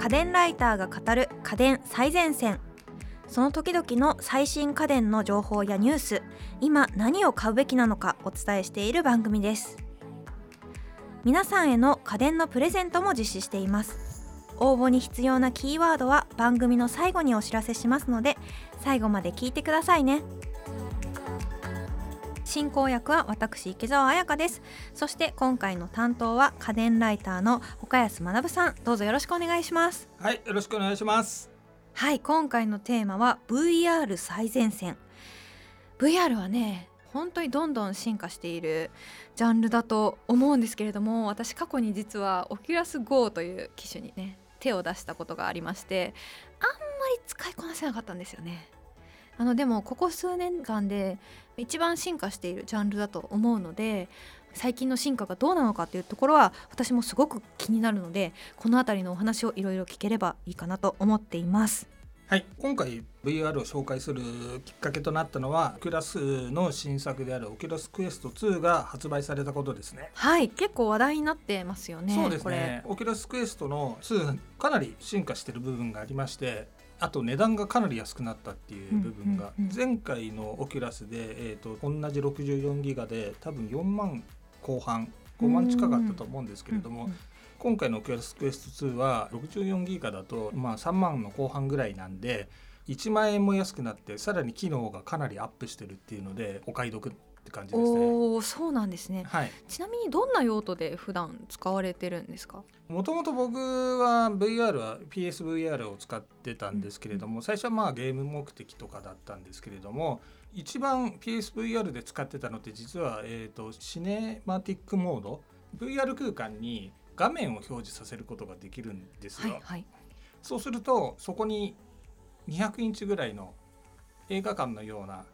家電ライターが語る家電最前線。その時々の最新家電の情報やニュース。今何を買うべきなのかお伝えしている番組です。皆さんへの家電のプレゼントも実施しています。応募に必要なキーワードは番組の最後にお知らせしますので最後まで聞いてくださいね。進行役は私池澤彩香です。そして今回の担当は家電ライターの岡安学さん。どうぞよろしくお願いします。はいよろしくお願いします。はい今回のテーマは VR 最前線。VR はね本当にどんどん進化しているジャンルだと思うんですけれども私過去に実はオキュラス GO という機種にね手を出したことがありましてあんまり使いこなせなかったんですよねあのでもここ数年間で一番進化しているジャンルだと思うので最近の進化がどうなのかというところは私もすごく気になるのでこの辺りのお話をいろいろ聞ければいいかなと思っています。はい。今回 VR を紹介するきっかけとなったのは Oculus の新作である Oculus Quest 2が発売されたことですね。はい。結構話題になってますよねそうですね。 Oculus Quest の2かなり進化している部分がありましてあと値段がかなり安くなったっていう部分が、前回の Oculus で、えーと、同じ64ギガで多分4万後半5万近かったと思うんですけれども、今回の Oculus Quest 2は64ギガだと、まあ、3万の後半ぐらいなんで1万円も安くなってさらに機能がかなりアップしてるっていうのでお買い得って感じですね。おそうなんですね、はい、ちなみにどんな用途で普段使われてるんですか？もともと僕は VR は PSVR を使ってたんですけれども、最初はまあゲーム目的とかだったんですけれども一番 PSVR で使ってたのって実は、えーとシネマティックモード VR 空間に画面を表示させることができるんですよ。はいはい、そうするとそこに200インチぐらいの映画館のような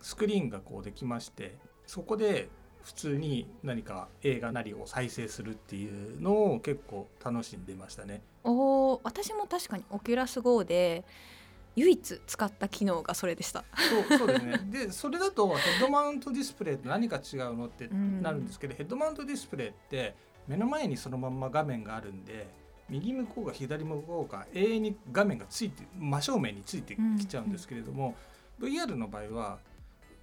スクリーンがこうできましてそこで普通に何か映画なりを再生するっていうのを結構楽しんでましたね。お私も確かにオキュラス GO で唯一使った機能がそれでした。そうそうですね。でそれだとヘッドマウントディスプレイと何か違うのってなるんですけど、ヘッドマウントディスプレイって目の前にそのまんま画面があるんで右向こうが左向こうが永遠に画面がついて真正面についてきちゃうんですけれども、うん、VR の場合は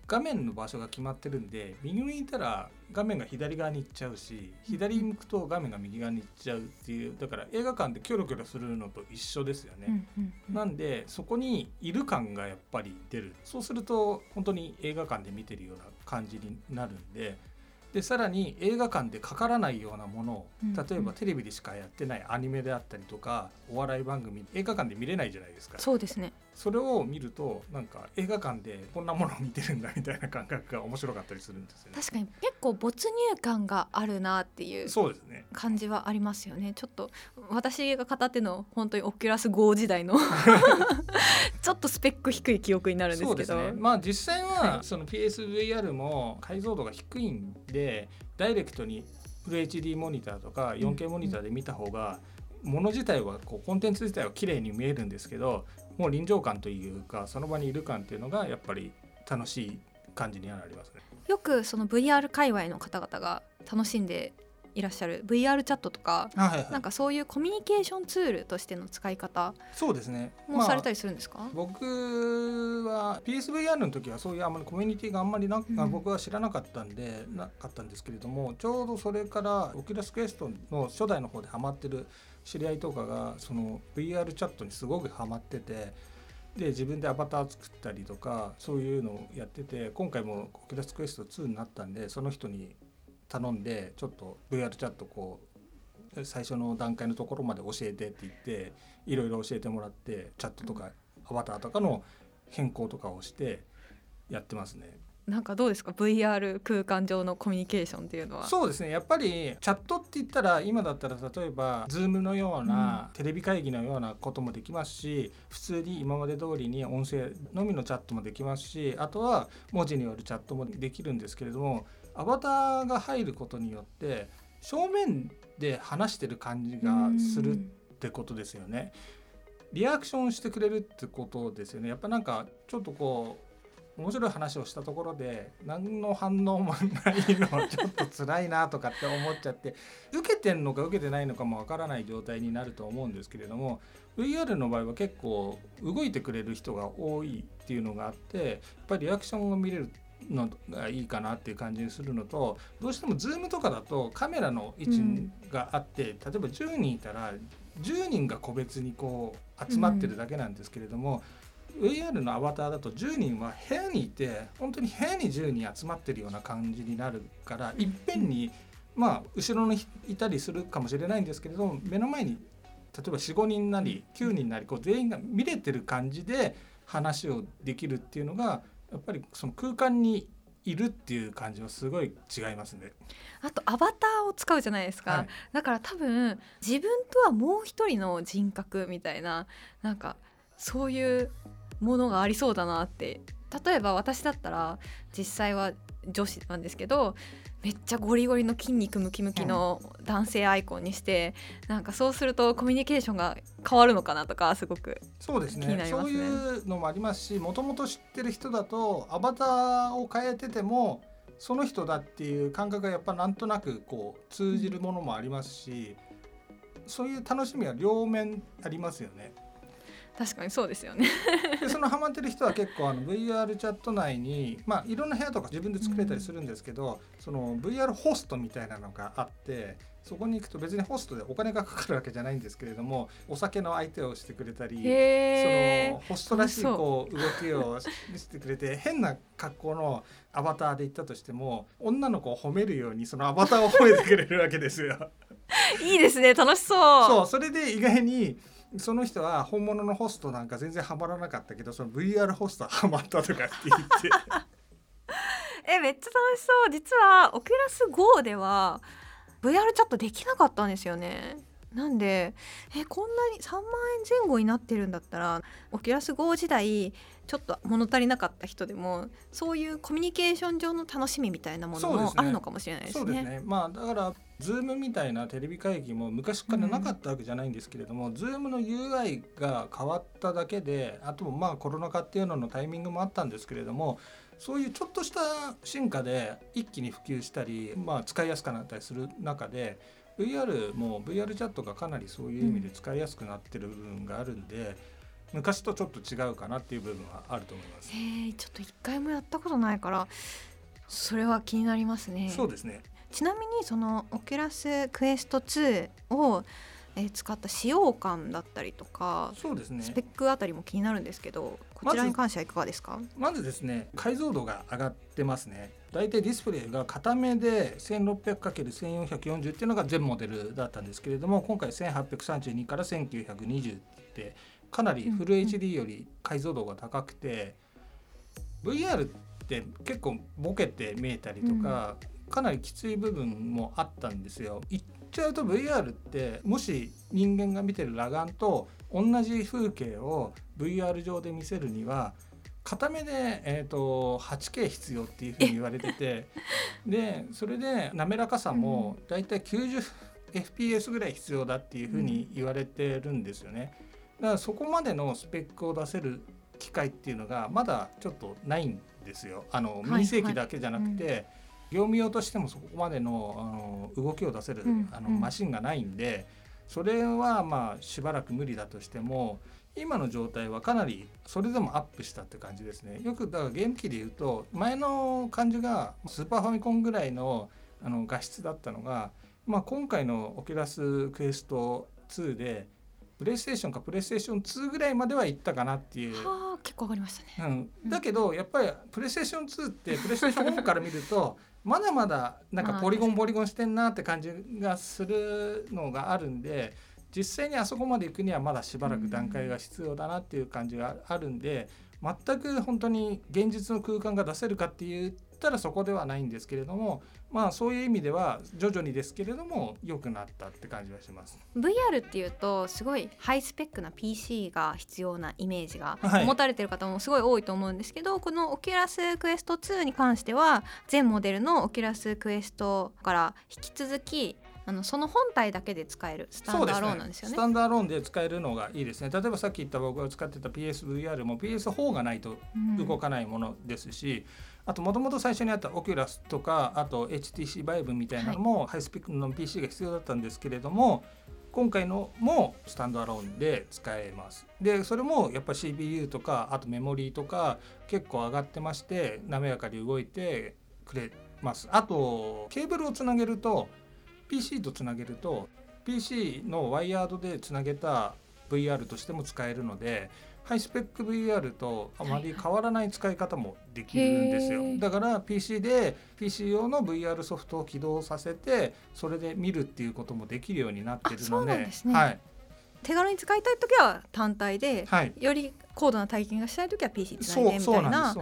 画面の場所が決まってるんで右向いたら画面が左側に行っちゃうし左向くと画面が右側に行っちゃうっていうだから映画館でキョロキョロするのと一緒ですよね。なんでそこにいる感がやっぱり出る。そうすると本当に映画館で見てるような感じになるんで。でさらに映画館でかからないようなものを例えばテレビでしかやってないアニメであったりとかお笑い番組映画館で見れないじゃないですか。そうですねそれを見るとなんか映画館でこんなものを見てるんだみたいな感覚が面白かったりするんですよね。確かに結構没入感があるなっていうそうですね。感じはありますよね。ちょっと私が語っての本当にオキュラス GO 時代の ちょっとスペック低い記憶になるんですけど、ね、まあ実際はその PSVR も解像度が低いんでダイレクトにフル HD モニターとか 4K モニターで見た方が、もの自体はこうコンテンツ自体は綺麗に見えるんですけどもう臨場感というかその場にいる感っていうのがやっぱり楽しい感じにはなりますね。よくその VR 界隈の方々が楽しんでいらっしゃる VR チャットとか、はいはい、なんかそういうコミュニケーションツールとしての使い方そうですね。もされたりするんですか、まあ、僕は PSVR の時はそういうあんまりコミュニティがあんまりな、うん、僕は知らなかったんでなかったんですけれどもちょうどそれから Oculus Quest の初代の方でハマってる知り合いとかがその VR チャットにすごくハマってて。で自分でアバター作ったりとかそういうのをやってて今回も Oculus Quest 2になったんでその人に頼んでちょっと VR チャットこう最初の段階のところまで教えてって言っていろいろ教えてもらってチャットとかアバターとかの変更とかをしてやってますね。なんかどうですか？VR 空間上のコミュニケーションっていうのは。そうですね。やっぱりチャットって言ったら今だったら例えば Zoom のような、テレビ会議のようなこともできますし普通に今まで通りに音声のみのチャットもできますしあとは文字によるチャットもできるんですけれどもアバターが入ることによって正面で話してる感じがするってことですよね。リアクションしてくれるってことですよね。やっぱなんかちょっとこう面白い話をしたところで何の反応もないのちょっと辛いなとかって思っちゃって受けてんのか受けてないのかもわからない状態になると思うんですけれども VR の場合は結構動いてくれる人が多いっていうのがあってやっぱりリアクションが見れるのがいいかなっていう感じにするのとどうしても Zoom とかだとカメラの位置があって、例えば10人いたら10人が個別にこう集まってるだけなんですけれども、VR のアバターだと10人は部屋にいて本当に部屋に10人集まってるような感じになるからいっぺんに、まあ後ろにいたりするかもしれないんですけれども目の前に例えば45人なり9人なりこう全員が見れてる感じで話をできるっていうのがやっぱりその空間にいるっていう感じはすごい違いますね。あとアバターを使うじゃないですか、はい、だから多分自分とはもう一人の人格みたいななんかそういうものがありそうだなって。例えば私だったら実際は女子なんですけどめっちゃゴリゴリの筋肉ムキムキの男性アイコンにして、うん、なんかそうするとコミュニケーションが変わるのかなとかすごくそうですね、ね、そういうのもありますしもともと知ってる人だとアバターを変えててもその人だっていう感覚がやっぱなんとなくこう通じるものもありますし、そういう楽しみは両面ありますよね。確かにそうですよね。でそのハマってる人は結構あの VR チャット内にまあいろんな部屋とか自分で作れたりするんですけど、うん、その VR ホストみたいなのがあってそこに行くと別にホストでお金がかかるわけじゃないんですけれどもお酒の相手をしてくれたりそのホストらしいこう動きをしてくれて変な格好のアバターで行ったとしても女の子を褒めるようにそのアバターを褒めてくれるわけですよ。いいですね楽しそう。そうそれで意外にその人は本物のホストなんか全然ハマらなかったけどその VR ホストハマったとかって言って。えめっちゃ楽しそう。実はオキュラス GO では VR チャットできなかったんですよね。なんでえこんなに3万円前後になってるんだったらオキュラス GO 時代ちょっと物足りなかった人でもそういうコミュニケーション上の楽しみみたいなものもあるのかもしれないですね。そうですね、ね、まあ、だから Zoom みたいなテレビ会議も昔からなかったわけじゃないんですけれども、うん、 Zoom の UI が変わっただけであとまあコロナ禍っていうののタイミングもあったんですけれどもそういうちょっとした進化で一気に普及したり、まあ、使いやすくなったりする中で VR も VR チャットがかなりそういう意味で使いやすくなってる部分があるんで。昔とちょっと違うかなっていう部分はあると思います。えちょっと一回もやったことないからそれは気になりますね。そうですね。ちなみにそのオキュラスクエスト2をえ使った使用感だったりとかそうですね。スペックあたりも気になるんですけどこちらに関してはいかがですか？まずですね解像度が上がってますね。大体ディスプレイが片目で 1600×1440 っていうのが全モデルだったんですけれども今回1832から1920ってかなりフル HD より解像度が高くて、うん、VR って結構ボケて見えたりとか、うん、かなりきつい部分もあったんですよ。言っちゃうと VR ってもし人間が見てる裸眼と同じ風景を VR 上で見せるには片目で、えーと、8K 必要っていうふうに言われてて でそれで滑らかさもだいたい 90fps ぐらい必要だっていうふうに言われてるんですよね。だからそこまでのスペックを出せる機会っていうのがまだちょっとないんですよ。あのミニ正規だけじゃなくて、はいはいうん、業務用としてもそこまでのあの動きを出せる、うん、あのマシンがないんで、それはまあしばらく無理だとしても今の状態はかなりそれでもアップしたって感じですね。よくだからゲーム機で言うと前の感じがスーパーファミコンぐらいのあの画質だったのが、まあ、今回のオキュラスクエスト2でプレイステーションかプレイステーション2ぐらいまでは行ったかなっていう。はあ結構上がりましたね。うん、だけどやっぱりプレイステーション2ってプレイステーション1から見るとまだまだなんかポリゴンポリゴンしてんなって感じがするのがあるんで実際にあそこまで行くにはまだしばらく段階が必要だなっていう感じがあるんで全く本当に現実の空間が出せるかって言ったらそこではないんですけれどもまあそういう意味では徐々にですけれども良くなったって感じはします。VR っていうとすごいハイスペックな PC が必要なイメージが持たれてる方もすごい多いと思うんですけど、はい、このオキュラスクエスト2に関しては前モデルのオキュラスクエストから引き続きあのその本体だけで使えるスタンドアローンなんですよね。スタンドアローンで使えるのがいいですね。例えばさっき言った僕が使ってた PSVR も PS4 がないと動かないものですし、あともともと最初にあったオキュラスとかあと HTC バイブみたいなのも、ハイスペックの PC が必要だったんですけれども今回のもスタンドアローンで使えます。でそれもやっぱ CPU とかあとメモリーとか結構上がってまして滑らかに動いてくれます。あとケーブルをつなげると PC とつなげると PC のワイヤードでつなげた VR としても使えるのでハイスペック VR とあまり変わらない使い方もできるんですよ、だから PC で PC 用の VR ソフトを起動させてそれで見るっていうこともできるようになってるので、ね、はい、手軽に使いたい時は単体で、はい、より高度な体験がしたい時は PC つないでみたいな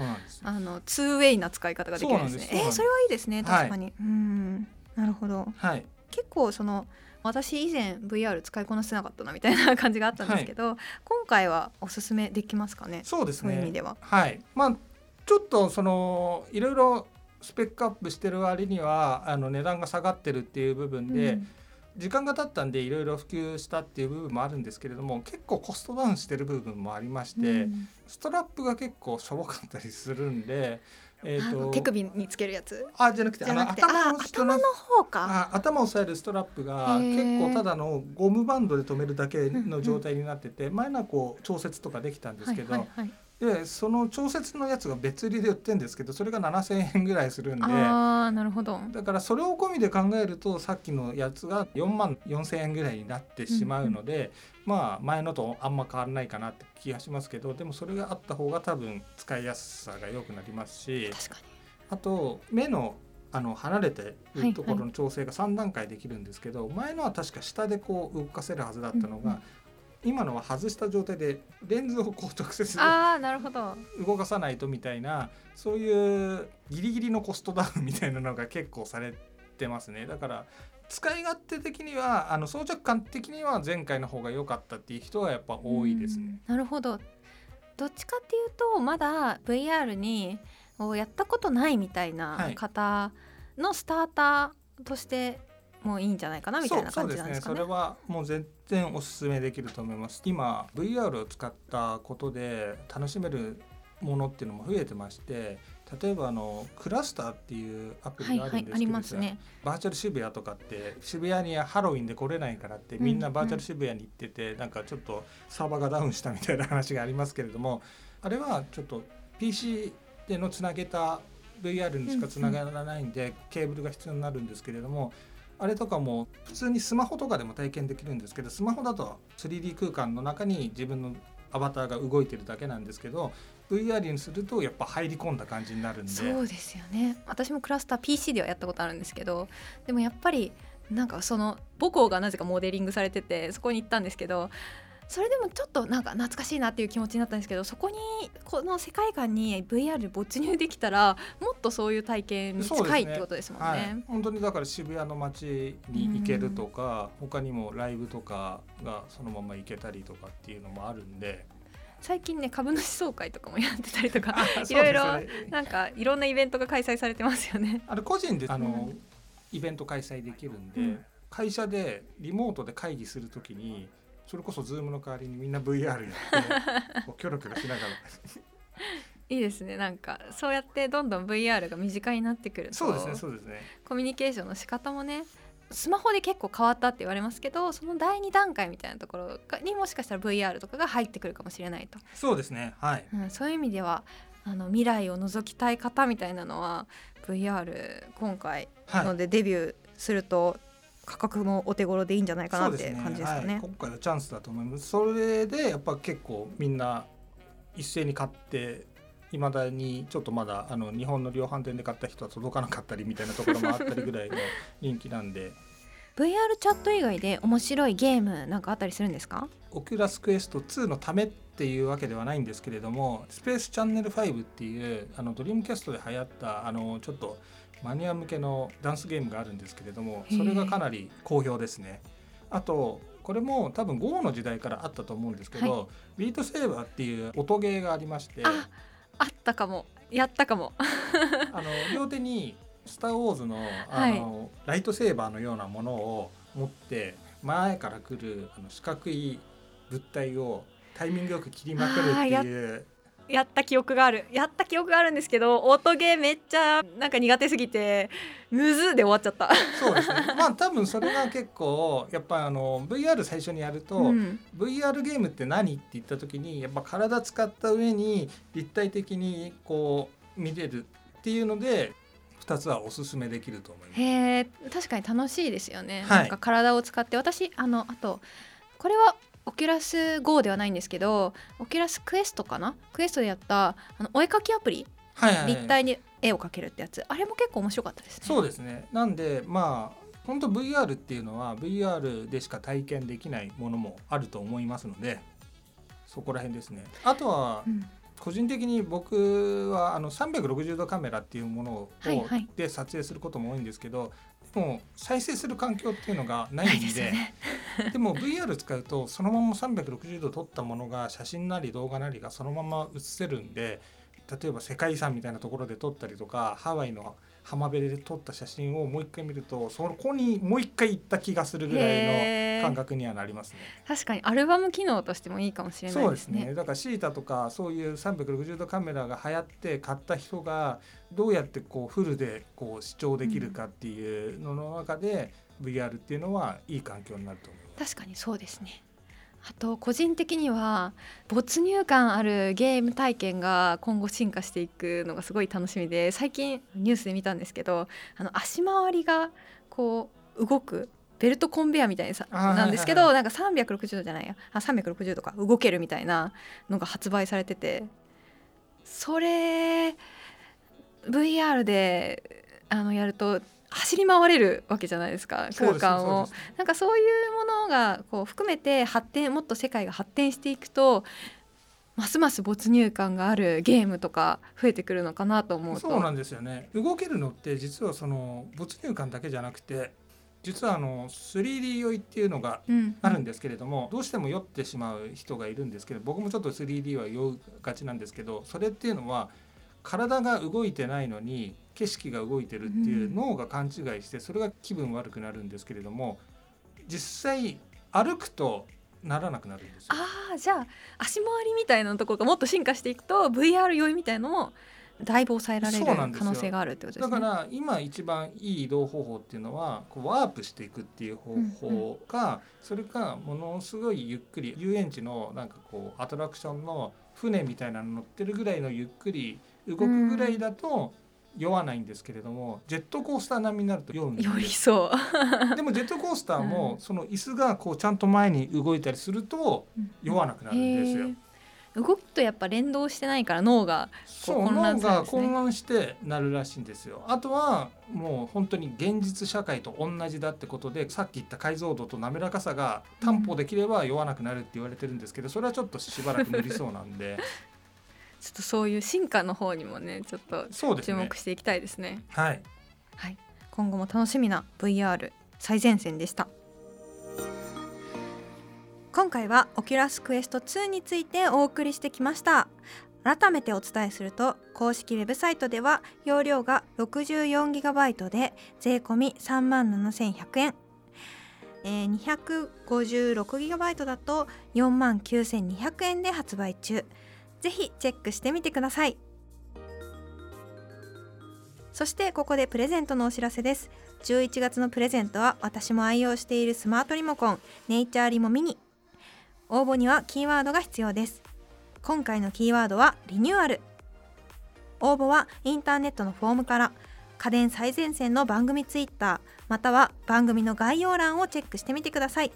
あのツーウェイな使い方ができるんですね。えー、それはいいですね確かに、はい、うん。なるほど、はい、結構その私以前 VR 使いこなせなかったなみたいな感じがあったんですけど、はい、今回はおすすめできますかね？そうですね。いう意味では。はい。まあ、ちょっとそのいろいろスペックアップしてる割にはあの値段が下がってるっていう部分で、うん、時間が経ったんでいろいろ普及したっていう部分もあるんですけれども結構コストダウンしてる部分もありまして、うん、ストラップが結構しょぼかったりするんで。えーと、手首につけるやつ。あじゃなくてあの頭の頭の方か。頭を押さえるストラップが結構ただのゴムバンドで留めるだけの状態になってて、前のはこう調節とかできたんですけど、はいはいはいでその調節のやつが別売りで売ってるんですけどそれが7,000円ぐらいするんで。あなるほど。だからそれを込みで考えるとさっきのやつが4万4,000円ぐらいになってしまうので、うんうん、まあ前のとあんま変わらないかなって気がしますけどでもそれがあった方が多分使いやすさが良くなりますしあと目のあの離れてるところの調整が3段階できるんですけど、前のは確か下でこう動かせるはずだったのが、今のは外した状態でレンズをこう直接あなるほど。動かさないとみたいなそういうギリギリのコストダウンみたいなのが結構されてますね。だから使い勝手的にはあの装着感的には前回の方が良かったっていう人はやっぱ多いですね。なるほど。どっちかっていうとまだ VR にをやったことないみたいな方のスターターとしてもういいんじゃないかなみたいな感じなんですかね。それはもう全然おすすめできると思います。今 VR を使ったことで楽しめるものっていうのも増えてまして例えばあのクラスターっていうアプリがあるんですけど、はいはいね、バーチャル渋谷とかって渋谷にハロウィンで来れないからってみんなバーチャル渋谷に行ってて、うんうん、なんかちょっとサーバーがダウンしたみたいな話がありますけれどもあれはちょっと PC でのつなげた VR にしかつながらないんで、うんうん、ケーブルが必要になるんですけれどもあれとかも普通にスマホとかでも体験できるんですけどスマホだと 3D 空間の中に自分のアバターが動いてるだけなんですけど VR にするとやっぱ入り込んだ感じになるんで。そうですよね。私もクラスター PC ではやったことあるんですけどでもやっぱりなんかその母校がなぜかモデリングされててそこに行ったんですけどそれでもちょっとなんか懐かしいなっていう気持ちになったんですけどそこにこの世界観に VR 没入できたらもっとそういう体験に近いってことですもんね。ねはい、本当にだから渋谷の街に行けるとか、うん、他にもライブとかがそのまま行けたりとかっていうのもあるんで。最近ね株主総会とかもやってたりとかいろいろなんかいろんなイベントが開催されてますよね。あれ個人であの、うん、イベント開催できるんで、うん、会社でリモートで会議するときにそれこそ Zoom の代わりにみんな VR やって こうキョロキョロしながら。いいですね。なんかそうやってどんどん VR が身近になってくるとそうですねそうですね。コミュニケーションの仕方もねスマホで結構変わったって言われますけどその第2段階みたいなところにもしかしたら VR とかが入ってくるかもしれないと。そうですねはい、うん、そういう意味ではあの未来を覗きたい方みたいなのは VR 今回のでデビューすると価格もお手頃でいいんじゃないかなって感じですかね、ねはい、今回はチャンスだと思います。それでやっぱ結構みんな一斉に買っていまだにちょっとまだあの日本の量販店で買った人は届かなかったりみたいなところもあったりぐらいの人気なんで。VR チャット以外で面白いゲームなんかあったりするんですか？オキュラスクエスト2のためっていうわけではないんですけれどもスペースチャンネル5っていうあのドリームキャストで流行ったあのちょっとマニア向けのダンスゲームがあるんですけれどもそれがかなり好評ですね。あとこれも多分 GO の時代からあったと思うんですけど、はい、ビートセーバーっていう音ゲーがありましてあったかも。やったかも。あの両手にスター・ウォーズのあの、ライトセーバーのようなものを持って前から来るあの四角い物体をタイミングよく切りまくるっていうやった記憶がある。やった記憶があるんですけど音ゲーめっちゃなんか苦手すぎてむずで終わっちゃった。そうですね。まあ多分それが結構やっぱあの VR 最初にやると、うん、VR ゲームって何って言った時にやっぱ体使った上に立体的にこう見れるっていうので2つはおすすめできると思います。へ確かに楽しいですよね、はい、なんか体を使って。私あのあとこれはオキュラス GO ではないんですけどオキュラスクエストかな？クエストでやったあのお絵かきアプリ、はいはい、立体に絵を描けるってやつ。あれも結構面白かったですね。そうですね。なんでまあ本当 VR っていうのは VR でしか体験できないものもあると思いますのでそこら辺ですね。あとは、うん。個人的に僕はあの360度カメラっていうものを、で撮影することも多いんですけどもう再生する環境っていうのがないんでね、でも VR 使うとそのまま360度撮ったものが写真なり動画なりがそのまま映せるんで例えば世界遺産みたいなところで撮ったりとかハワイの浜辺で撮った写真をもう一回見るとそこにもう一回行った気がするぐらいの感覚にはなりますね。確かにアルバム機能としてもいいかもしれないですね。そうですねだからシータとかそういう360度カメラが流行って買った人がどうやってこうフルでこう視聴できるかっていうのの中で、うん、VR っていうのはいい環境になると思います。確かにそうですね。あと個人的には没入感あるゲーム体験が今後進化していくのがすごい楽しみで最近ニュースで見たんですけどあの足回りがこう動くベルトコンベヤみたいなさなんですけど、なんか360度じゃないや。あ360度か動けるみたいなのが発売されててそれ VR であのやると走り回れるわけじゃないですか空間を、なんかそういうものがこう含めて発展もっと世界が発展していくとますます没入感があるゲームとか増えてくるのかなと思うと。そうなんですよね。動けるのって実はその没入感だけじゃなくて実はあの 3D 酔いっていうのがあるんですけれども、うん、どうしても酔ってしまう人がいるんですけど僕もちょっと 3D は酔うがちなんですけどそれっていうのは体が動いてないのに景色が動いてるっていう脳が勘違いしてそれが気分悪くなるんですけれども実際歩くとならなくなるんですああじゃあ足回りみたいなところがもっと進化していくと VR 酔いみたいのもだいぶ抑えられる可能性があるってことですね。だから今一番いい移動方法っていうのはこうワープしていくっていう方法か、うんうん、それかものすごいゆっくり遊園地のなんかこうアトラクションの船みたいなの乗ってるぐらいのゆっくり動くぐらいだと酔わないんですけれどもジェットコースター並みになると酔うんです酔いそう。でもジェットコースターもその椅子がこうちゃんと前に動いたりすると酔わなくなるんですよ。動きとやっぱ連動してないから脳がそう脳が混乱してなるらしいんですよ。あとはもう本当に現実社会と同じだってことでさっき言った解像度と滑らかさが担保できれば酔わなくなるって言われてるんですけどそれはちょっとしばらく無理そうなんで ちょっとそういう進化の方にもねちょっと注目していきたいですね。すねはい、はい、今後も楽しみな VR 最前線でした。今回はオキュラスクエスト2についてお送りしてきました。改めてお伝えすると公式ウェブサイトでは容量が 64GB で税込3万7100円、えー、256GB だと4万9200円で発売中ぜひチェックしてみてください。そしてここでプレゼントのお知らせです。11月のプレゼントは私も愛用しているスマートリモコンネイチャーリモミニ。応募にはキーワードが必要です。今回のキーワードはリニューアル。応募はインターネットのフォームから家電最前線の番組ツイッターまたは番組の概要欄をチェックしてみてください。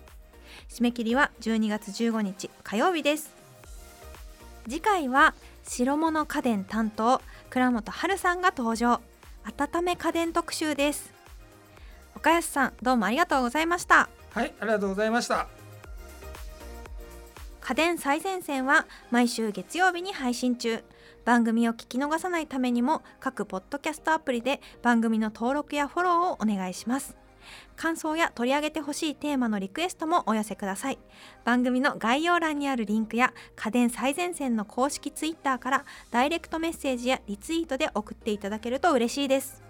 締め切りは12月15日火曜日です。次回は白物家電担当倉本春さんが登場。温め家電特集です。岡安さんどうもありがとうございました。はいありがとうございました。家電最前線は毎週月曜日に配信中。番組を聞き逃さないためにも各ポッドキャストアプリで番組の登録やフォローをお願いします感想や取り上げてほしいテーマのリクエストもお寄せください。番組の概要欄にあるリンクや家電最前線の公式ツイッターからダイレクトメッセージやリツイートで送っていただけると嬉しいです。